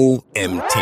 OMT.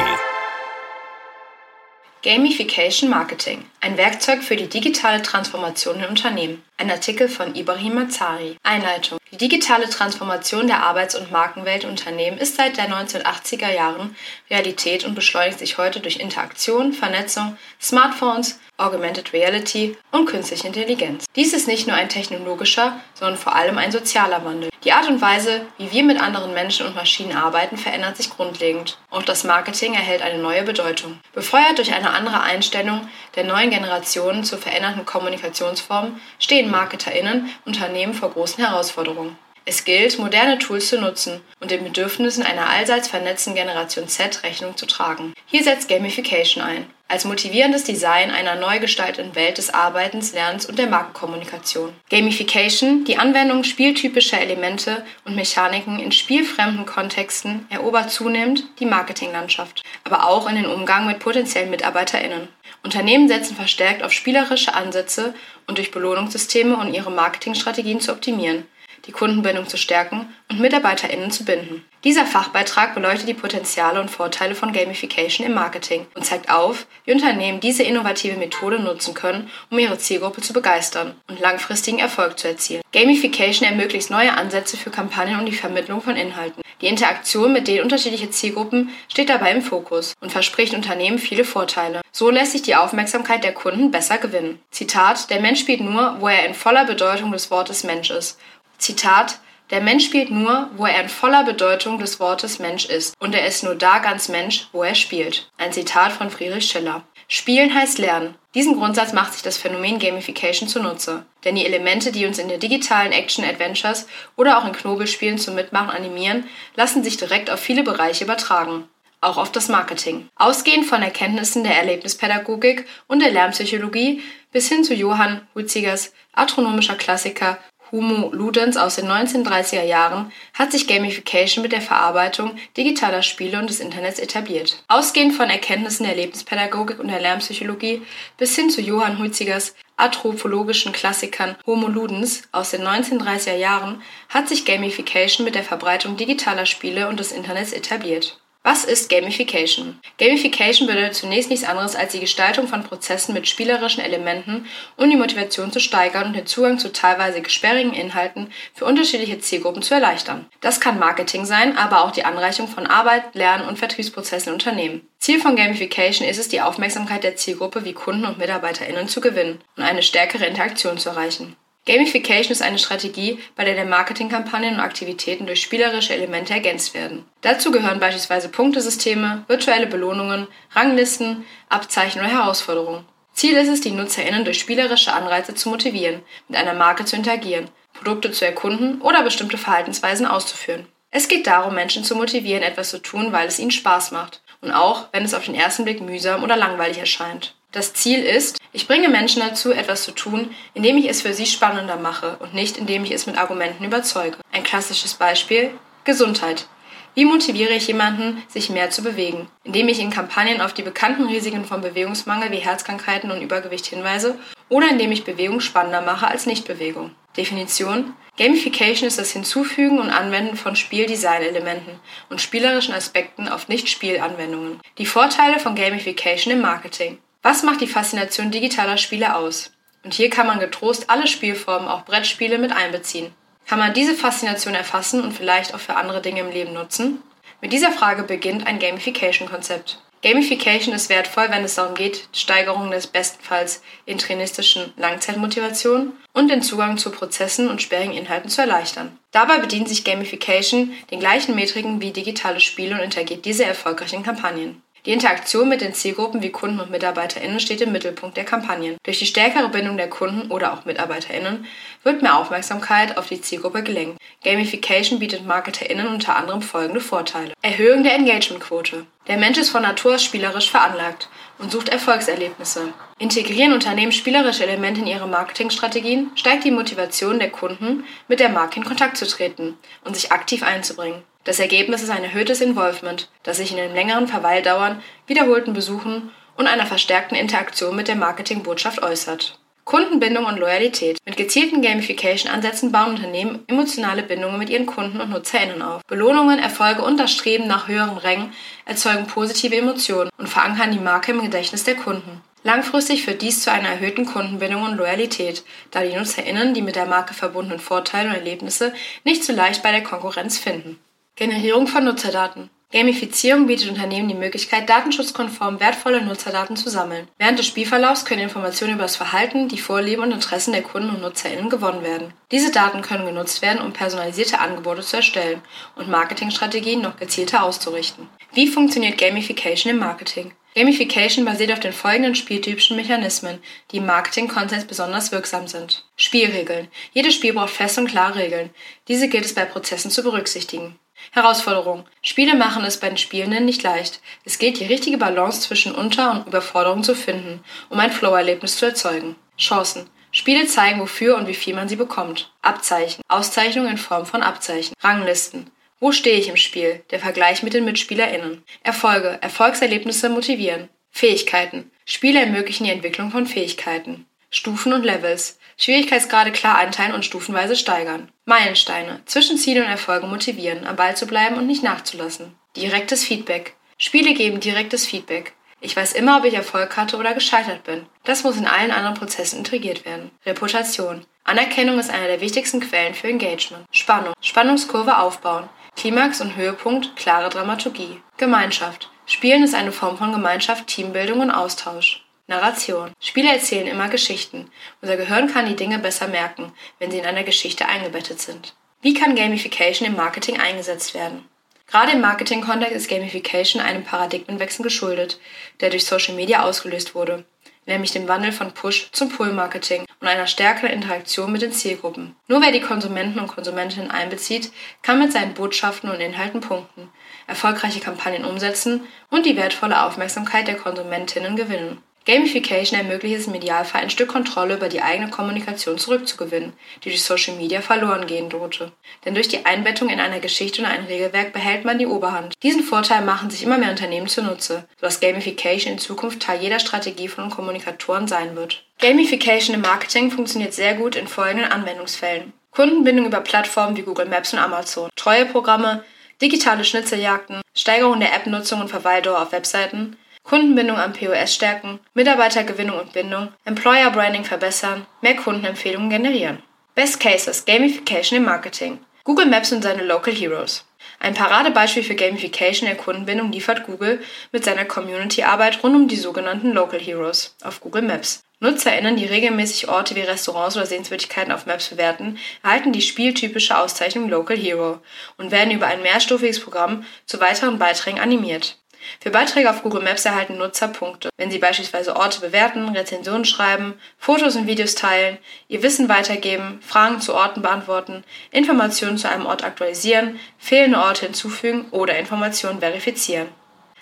Gamification Marketing. Ein Werkzeug für die digitale Transformation in Unternehmen. Ein Artikel von Ibrahim Mazari. Einleitung. Die digitale Transformation der Arbeits- und Markenwelt Unternehmen ist seit der 1980er Jahren Realität und beschleunigt sich heute durch Interaktion, Vernetzung, Smartphones, Augmented Reality und künstliche Intelligenz. Dies ist nicht nur ein technologischer, sondern vor allem ein sozialer Wandel. Die Art und Weise, wie wir mit anderen Menschen und Maschinen arbeiten, verändert sich grundlegend. Auch das Marketing erhält eine neue Bedeutung. Befeuert durch eine andere Einstellung der neuen Generationen zu veränderten Kommunikationsformen stehen MarketerInnen Unternehmen vor großen Herausforderungen. Es gilt, moderne Tools zu nutzen und den Bedürfnissen einer allseits vernetzten Generation Z Rechnung zu tragen. Hier setzt Gamification ein als motivierendes Design einer neu gestalteten Welt des Arbeitens, Lernens und der Markenkommunikation. Gamification, die Anwendung spieltypischer Elemente und Mechaniken in spielfremden Kontexten, erobert zunehmend die Marketinglandschaft, aber auch in den Umgang mit potenziellen MitarbeiterInnen. Unternehmen setzen verstärkt auf spielerische Ansätze und durch Belohnungssysteme und ihre Marketingstrategien zu optimieren die Kundenbindung zu stärken und MitarbeiterInnen zu binden. Dieser Fachbeitrag beleuchtet die Potenziale und Vorteile von Gamification im Marketing und zeigt auf, wie Unternehmen diese innovative Methode nutzen können, um ihre Zielgruppe zu begeistern und langfristigen Erfolg zu erzielen. Gamification ermöglicht neue Ansätze für Kampagnen und die Vermittlung von Inhalten. Die Interaktion mit den unterschiedlichen Zielgruppen steht dabei im Fokus und verspricht Unternehmen viele Vorteile. So lässt sich die Aufmerksamkeit der Kunden besser gewinnen. Zitat: Der Mensch spielt nur, wo er in voller Bedeutung des Wortes Mensch ist Zitat, der Mensch spielt nur, wo er in voller Bedeutung des Wortes Mensch ist. Und er ist nur da ganz Mensch, wo er spielt. Ein Zitat von Friedrich Schiller. Spielen heißt lernen. Diesen Grundsatz macht sich das Phänomen Gamification zunutze. Denn die Elemente, die uns in der digitalen Action-Adventures oder auch in Knobelspielen zum Mitmachen animieren, lassen sich direkt auf viele Bereiche übertragen. Auch auf das Marketing. Ausgehend von Erkenntnissen der Erlebnispädagogik und der Lernpsychologie bis hin zu Johann Huizigers astronomischer Klassiker Homo Ludens aus den 1930er Jahren hat sich Gamification mit der Verarbeitung digitaler Spiele und des Internets etabliert. Ausgehend von Erkenntnissen der Lebenspädagogik und der Lernpsychologie bis hin zu Johann Huizigers anthropologischen Klassikern Homo Ludens aus den 1930er Jahren hat sich Gamification mit der Verbreitung digitaler Spiele und des Internets etabliert. Was ist Gamification? Gamification bedeutet zunächst nichts anderes als die Gestaltung von Prozessen mit spielerischen Elementen, um die Motivation zu steigern und den Zugang zu teilweise gesperrigen Inhalten für unterschiedliche Zielgruppen zu erleichtern. Das kann Marketing sein, aber auch die Anreichung von Arbeit, Lernen und Vertriebsprozessen in Unternehmen. Ziel von Gamification ist es, die Aufmerksamkeit der Zielgruppe wie Kunden und MitarbeiterInnen zu gewinnen und eine stärkere Interaktion zu erreichen. Gamification ist eine Strategie, bei der Marketingkampagnen und Aktivitäten durch spielerische Elemente ergänzt werden. Dazu gehören beispielsweise Punktesysteme, virtuelle Belohnungen, Ranglisten, Abzeichen oder Herausforderungen. Ziel ist es, die NutzerInnen durch spielerische Anreize zu motivieren, mit einer Marke zu interagieren, Produkte zu erkunden oder bestimmte Verhaltensweisen auszuführen. Es geht darum, Menschen zu motivieren, etwas zu tun, weil es ihnen Spaß macht und auch, wenn es auf den ersten Blick mühsam oder langweilig erscheint. Das Ziel ist, ich bringe Menschen dazu, etwas zu tun, indem ich es für sie spannender mache und nicht indem ich es mit Argumenten überzeuge. Ein klassisches Beispiel Gesundheit. Wie motiviere ich jemanden, sich mehr zu bewegen? Indem ich in Kampagnen auf die bekannten Risiken von Bewegungsmangel wie Herzkrankheiten und Übergewicht hinweise oder indem ich Bewegung spannender mache als Nichtbewegung. Definition Gamification ist das Hinzufügen und Anwenden von Spieldesign-Elementen und spielerischen Aspekten auf Nicht-Spielanwendungen. Die Vorteile von Gamification im Marketing. Was macht die Faszination digitaler Spiele aus? Und hier kann man getrost alle Spielformen, auch Brettspiele, mit einbeziehen. Kann man diese Faszination erfassen und vielleicht auch für andere Dinge im Leben nutzen? Mit dieser Frage beginnt ein Gamification-Konzept. Gamification ist wertvoll, wenn es darum geht, Steigerung des bestenfalls intrinistischen Langzeitmotivation und den Zugang zu Prozessen und sperrigen Inhalten zu erleichtern. Dabei bedient sich Gamification den gleichen Metriken wie digitale Spiele und interagiert diese erfolgreich in Kampagnen. Die Interaktion mit den Zielgruppen wie Kunden und MitarbeiterInnen steht im Mittelpunkt der Kampagnen. Durch die stärkere Bindung der Kunden oder auch MitarbeiterInnen wird mehr Aufmerksamkeit auf die Zielgruppe gelenkt. Gamification bietet MarketerInnen unter anderem folgende Vorteile. Erhöhung der Engagementquote. Der Mensch ist von Natur aus spielerisch veranlagt und sucht Erfolgserlebnisse. Integrieren Unternehmen spielerische Elemente in ihre Marketingstrategien, steigt die Motivation der Kunden, mit der Marke in Kontakt zu treten und sich aktiv einzubringen. Das Ergebnis ist ein erhöhtes Involvement, das sich in den längeren Verweildauern, wiederholten Besuchen und einer verstärkten Interaktion mit der Marketingbotschaft äußert. Kundenbindung und Loyalität. Mit gezielten Gamification-Ansätzen bauen Unternehmen emotionale Bindungen mit ihren Kunden und NutzerInnen auf. Belohnungen, Erfolge und das Streben nach höheren Rängen erzeugen positive Emotionen und verankern die Marke im Gedächtnis der Kunden. Langfristig führt dies zu einer erhöhten Kundenbindung und Loyalität, da die NutzerInnen die mit der Marke verbundenen Vorteile und Erlebnisse nicht so leicht bei der Konkurrenz finden. Generierung von Nutzerdaten. Gamifizierung bietet Unternehmen die Möglichkeit, datenschutzkonform wertvolle Nutzerdaten zu sammeln. Während des Spielverlaufs können Informationen über das Verhalten, die Vorlieben und Interessen der Kunden und NutzerInnen gewonnen werden. Diese Daten können genutzt werden, um personalisierte Angebote zu erstellen und Marketingstrategien noch gezielter auszurichten. Wie funktioniert Gamification im Marketing? Gamification basiert auf den folgenden spieltypischen Mechanismen, die im Marketing-Kontext besonders wirksam sind. Spielregeln. Jedes Spiel braucht feste und klare Regeln. Diese gilt es bei Prozessen zu berücksichtigen. Herausforderung. Spiele machen es bei den Spielenden nicht leicht. Es gilt, die richtige Balance zwischen Unter- und Überforderung zu finden, um ein Flow-Erlebnis zu erzeugen. Chancen. Spiele zeigen, wofür und wie viel man sie bekommt. Abzeichen. Auszeichnung in Form von Abzeichen. Ranglisten. Wo stehe ich im Spiel? Der Vergleich mit den MitspielerInnen. Erfolge. Erfolgserlebnisse motivieren. Fähigkeiten. Spiele ermöglichen die Entwicklung von Fähigkeiten. Stufen und Levels. Schwierigkeitsgrade klar einteilen und stufenweise steigern. Meilensteine. Zwischenziele und Erfolge motivieren, am Ball zu bleiben und nicht nachzulassen. Direktes Feedback. Spiele geben direktes Feedback. Ich weiß immer, ob ich Erfolg hatte oder gescheitert bin. Das muss in allen anderen Prozessen integriert werden. Reputation. Anerkennung ist eine der wichtigsten Quellen für Engagement. Spannung. Spannungskurve aufbauen. Klimax und Höhepunkt, klare Dramaturgie. Gemeinschaft. Spielen ist eine Form von Gemeinschaft, Teambildung und Austausch. Narration. Spiele erzählen immer Geschichten. Unser Gehirn kann die Dinge besser merken, wenn sie in einer Geschichte eingebettet sind. Wie kann Gamification im Marketing eingesetzt werden? Gerade im Marketing-Kontext ist Gamification einem Paradigmenwechsel geschuldet, der durch Social Media ausgelöst wurde, nämlich dem Wandel von Push zum Pull-Marketing und einer stärkeren Interaktion mit den Zielgruppen. Nur wer die Konsumenten und Konsumentinnen einbezieht, kann mit seinen Botschaften und Inhalten punkten, erfolgreiche Kampagnen umsetzen und die wertvolle Aufmerksamkeit der Konsumentinnen gewinnen. Gamification ermöglicht es im Idealfall, ein Stück Kontrolle über die eigene Kommunikation zurückzugewinnen, die durch Social Media verloren gehen drohte. Denn durch die Einbettung in einer Geschichte und ein Regelwerk behält man die Oberhand. Diesen Vorteil machen sich immer mehr Unternehmen zunutze, sodass Gamification in Zukunft Teil jeder Strategie von Kommunikatoren sein wird. Gamification im Marketing funktioniert sehr gut in folgenden Anwendungsfällen. Kundenbindung über Plattformen wie Google Maps und Amazon, Treueprogramme, digitale Schnitzeljagden, Steigerung der App-Nutzung und Verweildauer auf Webseiten, Kundenbindung am POS stärken, Mitarbeitergewinnung und Bindung, Employer Branding verbessern, mehr Kundenempfehlungen generieren. Best Cases Gamification im Marketing. Google Maps und seine Local Heroes. Ein Paradebeispiel für Gamification der Kundenbindung liefert Google mit seiner Community-Arbeit rund um die sogenannten Local Heroes auf Google Maps. NutzerInnen, die regelmäßig Orte wie Restaurants oder Sehenswürdigkeiten auf Maps bewerten, erhalten die spieltypische Auszeichnung Local Hero und werden über ein mehrstufiges Programm zu weiteren Beiträgen animiert. Für Beiträge auf Google Maps erhalten Nutzer Punkte, wenn sie beispielsweise Orte bewerten, Rezensionen schreiben, Fotos und Videos teilen, ihr Wissen weitergeben, Fragen zu Orten beantworten, Informationen zu einem Ort aktualisieren, fehlende Orte hinzufügen oder Informationen verifizieren.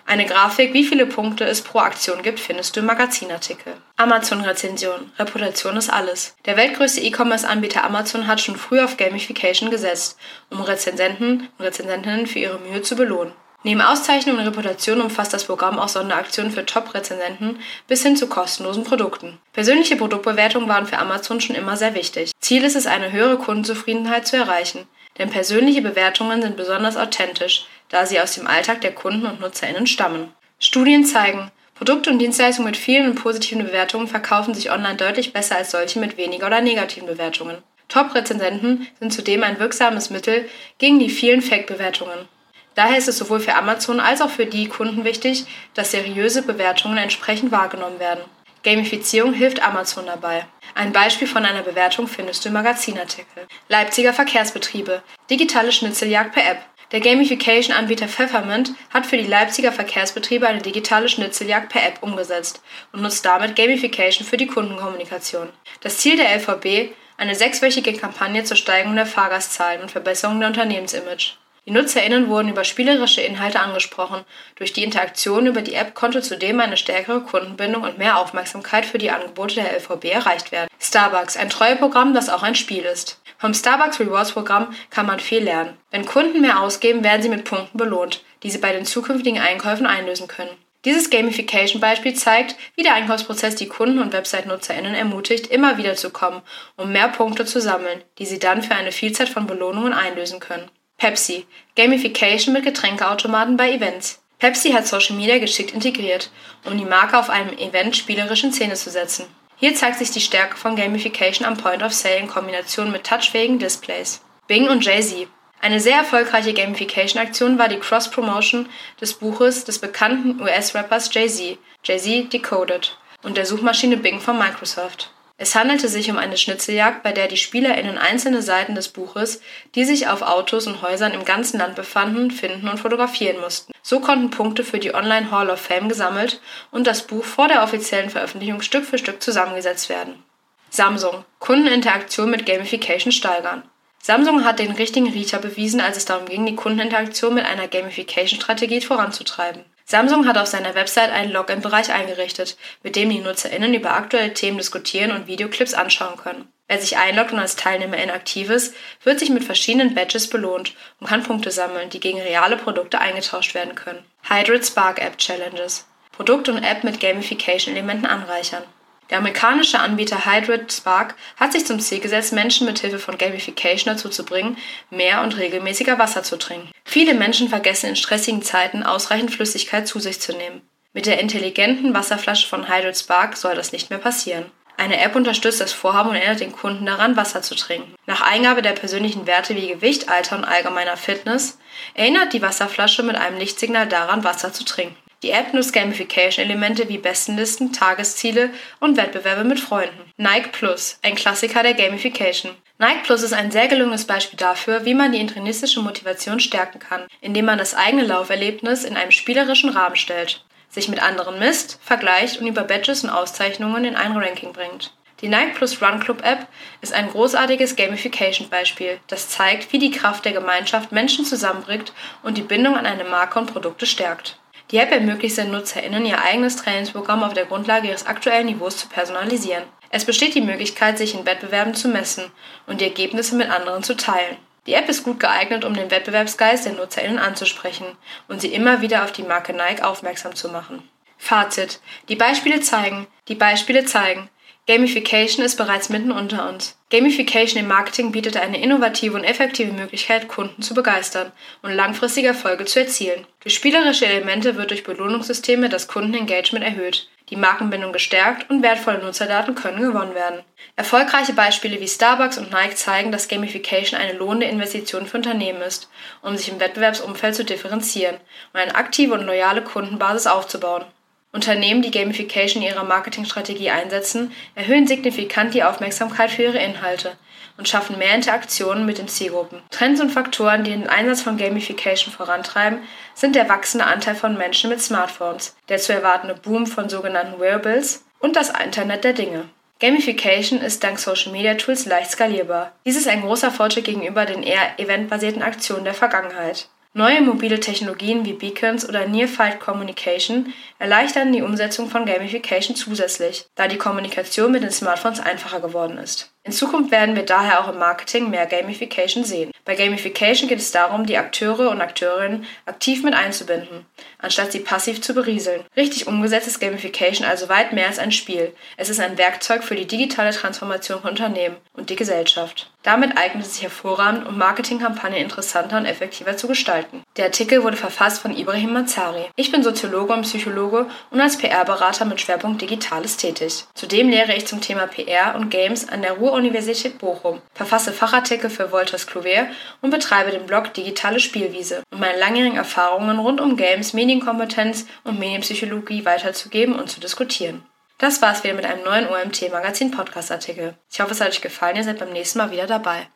Eine Grafik, wie viele Punkte es pro Aktion gibt, findest du im Magazinartikel. Amazon-Rezension. Reputation ist alles. Der weltgrößte E-Commerce-Anbieter Amazon hat schon früh auf Gamification gesetzt, um Rezensenten und Rezensentinnen für ihre Mühe zu belohnen. Neben Auszeichnungen und Reputation umfasst das Programm auch Sonderaktionen für Top-Rezensenten bis hin zu kostenlosen Produkten. Persönliche Produktbewertungen waren für Amazon schon immer sehr wichtig. Ziel ist es, eine höhere Kundenzufriedenheit zu erreichen. Denn persönliche Bewertungen sind besonders authentisch, da sie aus dem Alltag der Kunden und NutzerInnen stammen. Studien zeigen, Produkte und Dienstleistungen mit vielen und positiven Bewertungen verkaufen sich online deutlich besser als solche mit weniger oder negativen Bewertungen. Top-Rezensenten sind zudem ein wirksames Mittel gegen die vielen Fake-Bewertungen. Daher ist es sowohl für Amazon als auch für die Kunden wichtig, dass seriöse Bewertungen entsprechend wahrgenommen werden. Gamifizierung hilft Amazon dabei. Ein Beispiel von einer Bewertung findest du im Magazinartikel. Leipziger Verkehrsbetriebe. Digitale Schnitzeljagd per App. Der Gamification-Anbieter Pfeffermint hat für die Leipziger Verkehrsbetriebe eine digitale Schnitzeljagd per App umgesetzt und nutzt damit Gamification für die Kundenkommunikation. Das Ziel der LVB, eine sechswöchige Kampagne zur Steigerung der Fahrgastzahlen und Verbesserung der Unternehmensimage. Die NutzerInnen wurden über spielerische Inhalte angesprochen. Durch die Interaktion über die App konnte zudem eine stärkere Kundenbindung und mehr Aufmerksamkeit für die Angebote der LVB erreicht werden. Starbucks, ein Treueprogramm, das auch ein Spiel ist. Vom Starbucks Rewards Programm kann man viel lernen. Wenn Kunden mehr ausgeben, werden sie mit Punkten belohnt, die sie bei den zukünftigen Einkäufen einlösen können. Dieses Gamification-Beispiel zeigt, wie der Einkaufsprozess die Kunden und Website-NutzerInnen ermutigt, immer wieder zu kommen, um mehr Punkte zu sammeln, die sie dann für eine Vielzahl von Belohnungen einlösen können. Pepsi. Gamification mit Getränkeautomaten bei Events. Pepsi hat Social Media geschickt integriert, um die Marke auf einem Event spielerisch in Szene zu setzen. Hier zeigt sich die Stärke von Gamification am Point of Sale in Kombination mit touchfähigen Displays. Bing und Jay-Z. Eine sehr erfolgreiche Gamification-Aktion war die Cross-Promotion des Buches des bekannten US-Rappers Jay-Z, Jay-Z Decoded, und der Suchmaschine Bing von Microsoft. Es handelte sich um eine Schnitzeljagd, bei der die SpielerInnen einzelne Seiten des Buches, die sich auf Autos und Häusern im ganzen Land befanden, finden und fotografieren mussten. So konnten Punkte für die Online Hall of Fame gesammelt und das Buch vor der offiziellen Veröffentlichung Stück für Stück zusammengesetzt werden. Samsung. Kundeninteraktion mit Gamification steigern. Samsung hat den richtigen Riecher bewiesen, als es darum ging, die Kundeninteraktion mit einer Gamification-Strategie voranzutreiben. Samsung hat auf seiner Website einen Login-Bereich eingerichtet, mit dem die NutzerInnen über aktuelle Themen diskutieren und Videoclips anschauen können. Wer sich einloggt und als Teilnehmerin aktiv ist, wird sich mit verschiedenen Badges belohnt und kann Punkte sammeln, die gegen reale Produkte eingetauscht werden können. Hydrid Spark App Challenges. Produkt und App mit Gamification-Elementen anreichern. Der amerikanische Anbieter Hydrid Spark hat sich zum Ziel gesetzt, Menschen mit Hilfe von Gamification dazu zu bringen, mehr und regelmäßiger Wasser zu trinken. Viele Menschen vergessen in stressigen Zeiten ausreichend Flüssigkeit zu sich zu nehmen. Mit der intelligenten Wasserflasche von Hydrid Spark soll das nicht mehr passieren. Eine App unterstützt das Vorhaben und erinnert den Kunden daran, Wasser zu trinken. Nach Eingabe der persönlichen Werte wie Gewicht, Alter und allgemeiner Fitness erinnert die Wasserflasche mit einem Lichtsignal daran, Wasser zu trinken. Die App nutzt Gamification-Elemente wie Bestenlisten, Tagesziele und Wettbewerbe mit Freunden. Nike Plus, ein Klassiker der Gamification. Nike Plus ist ein sehr gelungenes Beispiel dafür, wie man die intrinsische Motivation stärken kann, indem man das eigene Lauferlebnis in einem spielerischen Rahmen stellt, sich mit anderen misst, vergleicht und über Badges und Auszeichnungen in ein Ranking bringt. Die Nike Plus Run Club App ist ein großartiges Gamification-Beispiel, das zeigt, wie die Kraft der Gemeinschaft Menschen zusammenbringt und die Bindung an eine Marke und Produkte stärkt. Die App ermöglicht den NutzerInnen, ihr eigenes Trainingsprogramm auf der Grundlage ihres aktuellen Niveaus zu personalisieren. Es besteht die Möglichkeit, sich in Wettbewerben zu messen und die Ergebnisse mit anderen zu teilen. Die App ist gut geeignet, um den Wettbewerbsgeist der NutzerInnen anzusprechen und sie immer wieder auf die Marke Nike aufmerksam zu machen. Fazit. Die Beispiele zeigen, die Beispiele zeigen, Gamification ist bereits mitten unter uns. Gamification im Marketing bietet eine innovative und effektive Möglichkeit, Kunden zu begeistern und langfristige Erfolge zu erzielen. Durch spielerische Elemente wird durch Belohnungssysteme das Kundenengagement erhöht, die Markenbindung gestärkt und wertvolle Nutzerdaten können gewonnen werden. Erfolgreiche Beispiele wie Starbucks und Nike zeigen, dass Gamification eine lohnende Investition für Unternehmen ist, um sich im Wettbewerbsumfeld zu differenzieren und eine aktive und loyale Kundenbasis aufzubauen. Unternehmen, die Gamification in ihrer Marketingstrategie einsetzen, erhöhen signifikant die Aufmerksamkeit für ihre Inhalte und schaffen mehr Interaktionen mit den Zielgruppen. Trends und Faktoren, die den Einsatz von Gamification vorantreiben, sind der wachsende Anteil von Menschen mit Smartphones, der zu erwartende Boom von sogenannten Wearables und das Internet der Dinge. Gamification ist dank Social Media Tools leicht skalierbar. Dies ist ein großer Fortschritt gegenüber den eher eventbasierten Aktionen der Vergangenheit. Neue mobile Technologien wie Beacons oder Near-Field Communication erleichtern die Umsetzung von Gamification zusätzlich, da die Kommunikation mit den Smartphones einfacher geworden ist. In Zukunft werden wir daher auch im Marketing mehr Gamification sehen. Bei Gamification geht es darum, die Akteure und Akteurinnen aktiv mit einzubinden, anstatt sie passiv zu berieseln. Richtig umgesetzt ist Gamification also weit mehr als ein Spiel. Es ist ein Werkzeug für die digitale Transformation von Unternehmen und die Gesellschaft. Damit eignet es sich hervorragend, um Marketingkampagnen interessanter und effektiver zu gestalten. Der Artikel wurde verfasst von Ibrahim Mazari. Ich bin Soziologe und Psychologe und als PR-Berater mit Schwerpunkt Digitales tätig. Zudem lehre ich zum Thema PR und Games an der Ruhr-Universität Bochum, verfasse Fachartikel für Wolters Kluwer und betreibe den Blog Digitale Spielwiese, um meine langjährigen Erfahrungen rund um Games, Medienkompetenz und Medienpsychologie weiterzugeben und zu diskutieren. Das war's wieder mit einem neuen OMT Magazin Podcast Artikel. Ich hoffe, es hat euch gefallen. Ihr seid beim nächsten Mal wieder dabei.